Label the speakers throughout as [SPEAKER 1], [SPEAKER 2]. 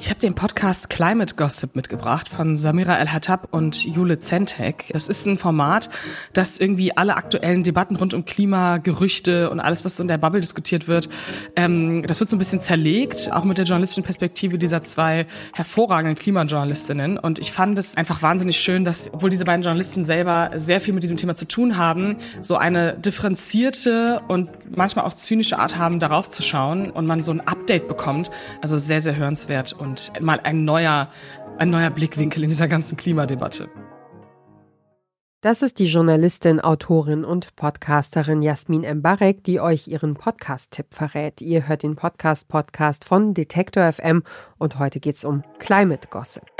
[SPEAKER 1] Ich habe den Podcast Climate Gossip mitgebracht von Samira El-Hattab und Jule Zentek. Das ist ein Format, das irgendwie alle aktuellen Debatten rund um Klima, Gerüchte und alles, was so in der Bubble diskutiert wird, ähm, das wird so ein bisschen zerlegt, auch mit der journalistischen Perspektive dieser zwei hervorragenden Klimajournalistinnen. Und ich fand es einfach wahnsinnig schön, dass, obwohl diese beiden Journalisten selber sehr viel mit diesem Thema zu tun haben, so eine differenzierte und manchmal auch zynische Art haben, darauf zu schauen und man so ein Update bekommt. Also sehr, sehr hörenswert und mal ein neuer, ein neuer Blickwinkel in dieser ganzen Klimadebatte.
[SPEAKER 2] Das ist die Journalistin, Autorin und Podcasterin Jasmin Embarek, die euch ihren Podcast-Tipp verrät. Ihr hört den Podcast-Podcast von Detektor FM und heute geht es um Climate Gossip.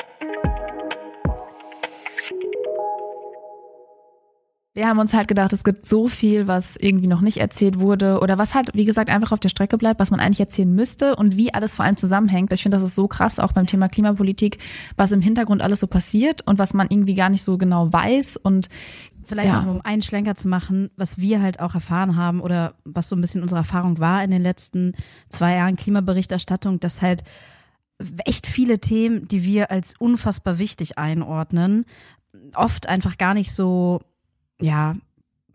[SPEAKER 3] Wir haben uns halt gedacht, es gibt so viel, was irgendwie noch nicht erzählt wurde oder was halt, wie gesagt, einfach auf der Strecke bleibt, was man eigentlich erzählen müsste und wie alles vor allem zusammenhängt. Ich finde, das ist so krass, auch beim Thema Klimapolitik, was im Hintergrund alles so passiert und was man irgendwie gar nicht so genau weiß und
[SPEAKER 4] Vielleicht ja. noch, um einen Schlenker zu machen, was wir halt auch erfahren haben oder was so ein bisschen unsere Erfahrung war in den letzten zwei Jahren Klimaberichterstattung, dass halt echt viele Themen, die wir als unfassbar wichtig einordnen, oft einfach gar nicht so ja,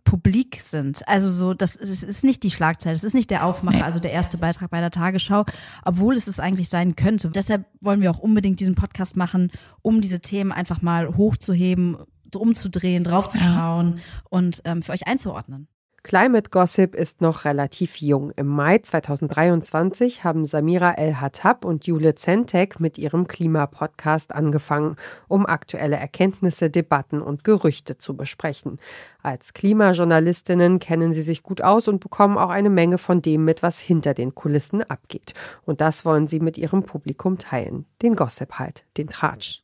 [SPEAKER 4] publik sind. Also so, das ist, ist nicht die Schlagzeile, es ist nicht der Aufmacher, also der erste Beitrag bei der Tagesschau, obwohl es es eigentlich sein könnte. Deshalb wollen wir auch unbedingt diesen Podcast machen, um diese Themen einfach mal hochzuheben, umzudrehen, draufzuschauen ja. und ähm, für euch einzuordnen.
[SPEAKER 2] Climate Gossip ist noch relativ jung. Im Mai 2023 haben Samira El-Hattab und Jule Zentek mit ihrem Klimapodcast angefangen, um aktuelle Erkenntnisse, Debatten und Gerüchte zu besprechen. Als Klimajournalistinnen kennen sie sich gut aus und bekommen auch eine Menge von dem mit, was hinter den Kulissen abgeht. Und das wollen sie mit ihrem Publikum teilen. Den Gossip halt, den Tratsch.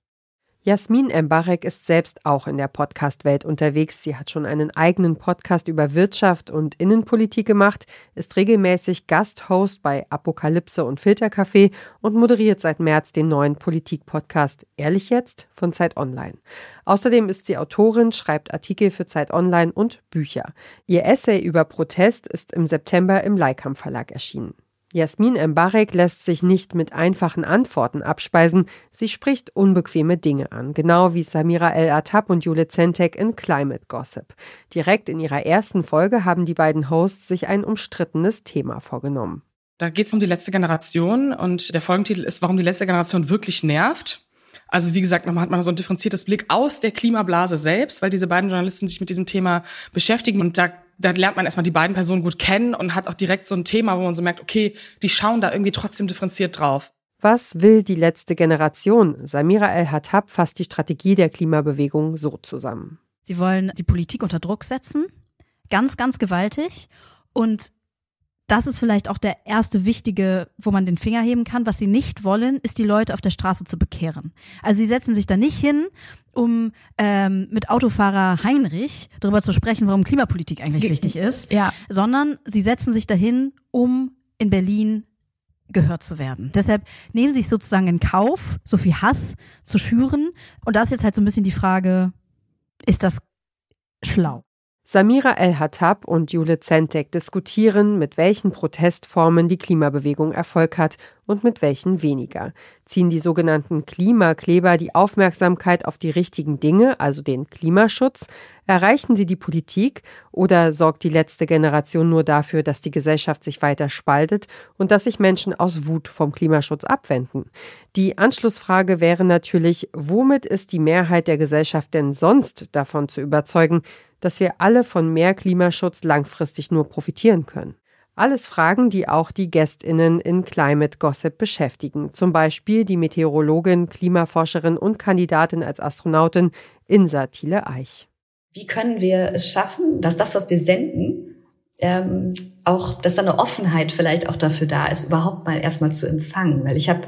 [SPEAKER 2] Jasmin Embarek ist selbst auch in der Podcast-Welt unterwegs. Sie hat schon einen eigenen Podcast über Wirtschaft und Innenpolitik gemacht, ist regelmäßig Gasthost bei Apokalypse und Filtercafé und moderiert seit März den neuen Politik-Podcast Ehrlich jetzt von Zeit Online. Außerdem ist sie Autorin, schreibt Artikel für Zeit Online und Bücher. Ihr Essay über Protest ist im September im Leikam Verlag erschienen. Jasmin Mbarek lässt sich nicht mit einfachen Antworten abspeisen. Sie spricht unbequeme Dinge an, genau wie Samira El-Attab und Jule Zentek in Climate Gossip. Direkt in ihrer ersten Folge haben die beiden Hosts sich ein umstrittenes Thema vorgenommen.
[SPEAKER 1] Da geht es um die letzte Generation und der Folgentitel ist, warum die letzte Generation wirklich nervt. Also wie gesagt, nochmal hat man so ein differenziertes Blick aus der Klimablase selbst, weil diese beiden Journalisten sich mit diesem Thema beschäftigen und da da lernt man erstmal die beiden Personen gut kennen und hat auch direkt so ein Thema, wo man so merkt, okay, die schauen da irgendwie trotzdem differenziert drauf.
[SPEAKER 2] Was will die letzte Generation? Samira El-Hattab fasst die Strategie der Klimabewegung so zusammen.
[SPEAKER 4] Sie wollen die Politik unter Druck setzen, ganz, ganz gewaltig. Und das ist vielleicht auch der erste wichtige, wo man den Finger heben kann. Was sie nicht wollen, ist die Leute auf der Straße zu bekehren. Also sie setzen sich da nicht hin, um ähm, mit Autofahrer Heinrich darüber zu sprechen, warum Klimapolitik eigentlich wichtig ist, ja. sondern sie setzen sich dahin, um in Berlin gehört zu werden. Deshalb nehmen sie sich sozusagen in Kauf, so viel Hass zu schüren. Und da ist jetzt halt so ein bisschen die Frage, ist das schlau?
[SPEAKER 2] Samira El-Hattab und Jule Zentek diskutieren, mit welchen Protestformen die Klimabewegung Erfolg hat und mit welchen weniger. Ziehen die sogenannten Klimakleber die Aufmerksamkeit auf die richtigen Dinge, also den Klimaschutz? Erreichen sie die Politik oder sorgt die letzte Generation nur dafür, dass die Gesellschaft sich weiter spaltet und dass sich Menschen aus Wut vom Klimaschutz abwenden? Die Anschlussfrage wäre natürlich, womit ist die Mehrheit der Gesellschaft denn sonst davon zu überzeugen, dass wir alle von mehr Klimaschutz langfristig nur profitieren können. Alles Fragen, die auch die GästInnen in Climate Gossip beschäftigen. Zum Beispiel die Meteorologin, Klimaforscherin und Kandidatin als Astronautin Insa Thiele Eich.
[SPEAKER 5] Wie können wir es schaffen, dass das, was wir senden, ähm, auch, dass da eine Offenheit vielleicht auch dafür da ist, überhaupt mal erstmal zu empfangen? Weil ich habe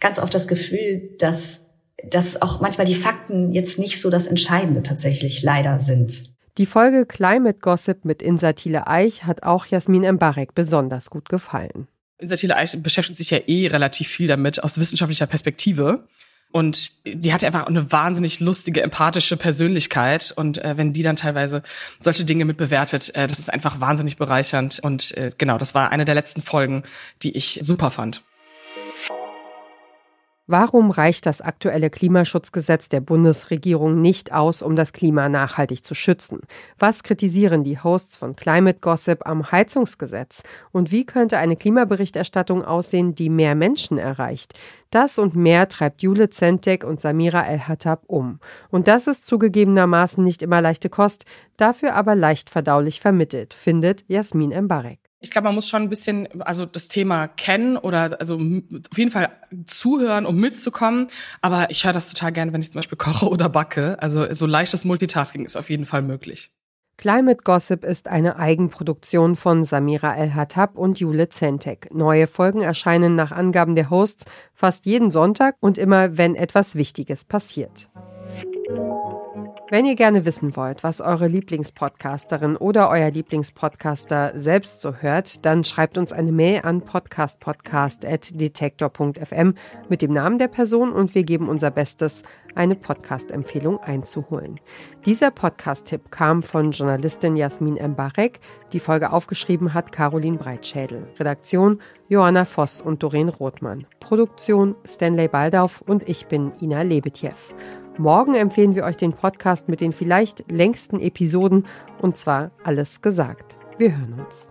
[SPEAKER 5] ganz oft das Gefühl, dass, dass auch manchmal die Fakten jetzt nicht so das Entscheidende tatsächlich leider sind.
[SPEAKER 2] Die Folge Climate Gossip mit Insatile Eich hat auch Jasmin Embarek besonders gut gefallen.
[SPEAKER 1] Insatile Eich beschäftigt sich ja eh relativ viel damit aus wissenschaftlicher Perspektive. Und die hat einfach eine wahnsinnig lustige, empathische Persönlichkeit. Und äh, wenn die dann teilweise solche Dinge mit bewertet, äh, das ist einfach wahnsinnig bereichernd. Und äh, genau, das war eine der letzten Folgen, die ich super fand.
[SPEAKER 2] Warum reicht das aktuelle Klimaschutzgesetz der Bundesregierung nicht aus, um das Klima nachhaltig zu schützen? Was kritisieren die Hosts von Climate Gossip am Heizungsgesetz? Und wie könnte eine Klimaberichterstattung aussehen, die mehr Menschen erreicht? Das und mehr treibt Jule Zentek und Samira El-Hattab um. Und das ist zugegebenermaßen nicht immer leichte Kost, dafür aber leicht verdaulich vermittelt, findet Jasmin Embarek
[SPEAKER 1] ich glaube, man muss schon ein bisschen, also das Thema kennen oder also auf jeden Fall zuhören, um mitzukommen. Aber ich höre das total gerne, wenn ich zum Beispiel koche oder backe. Also so leichtes Multitasking ist auf jeden Fall möglich.
[SPEAKER 2] Climate Gossip ist eine Eigenproduktion von Samira El-Hattab und Jule Zentek. Neue Folgen erscheinen nach Angaben der Hosts fast jeden Sonntag und immer, wenn etwas Wichtiges passiert. Wenn ihr gerne wissen wollt, was eure Lieblingspodcasterin oder euer Lieblingspodcaster selbst so hört, dann schreibt uns eine Mail an podcastpodcast.detektor.fm mit dem Namen der Person und wir geben unser Bestes, eine Podcast-Empfehlung einzuholen. Dieser Podcast-Tipp kam von Journalistin Jasmin Embarek. Die Folge aufgeschrieben hat Caroline Breitschädel. Redaktion Johanna Voss und Doreen Rothmann. Produktion Stanley Baldauf und ich bin Ina Lebetjew. Morgen empfehlen wir euch den Podcast mit den vielleicht längsten Episoden und zwar alles gesagt. Wir hören uns.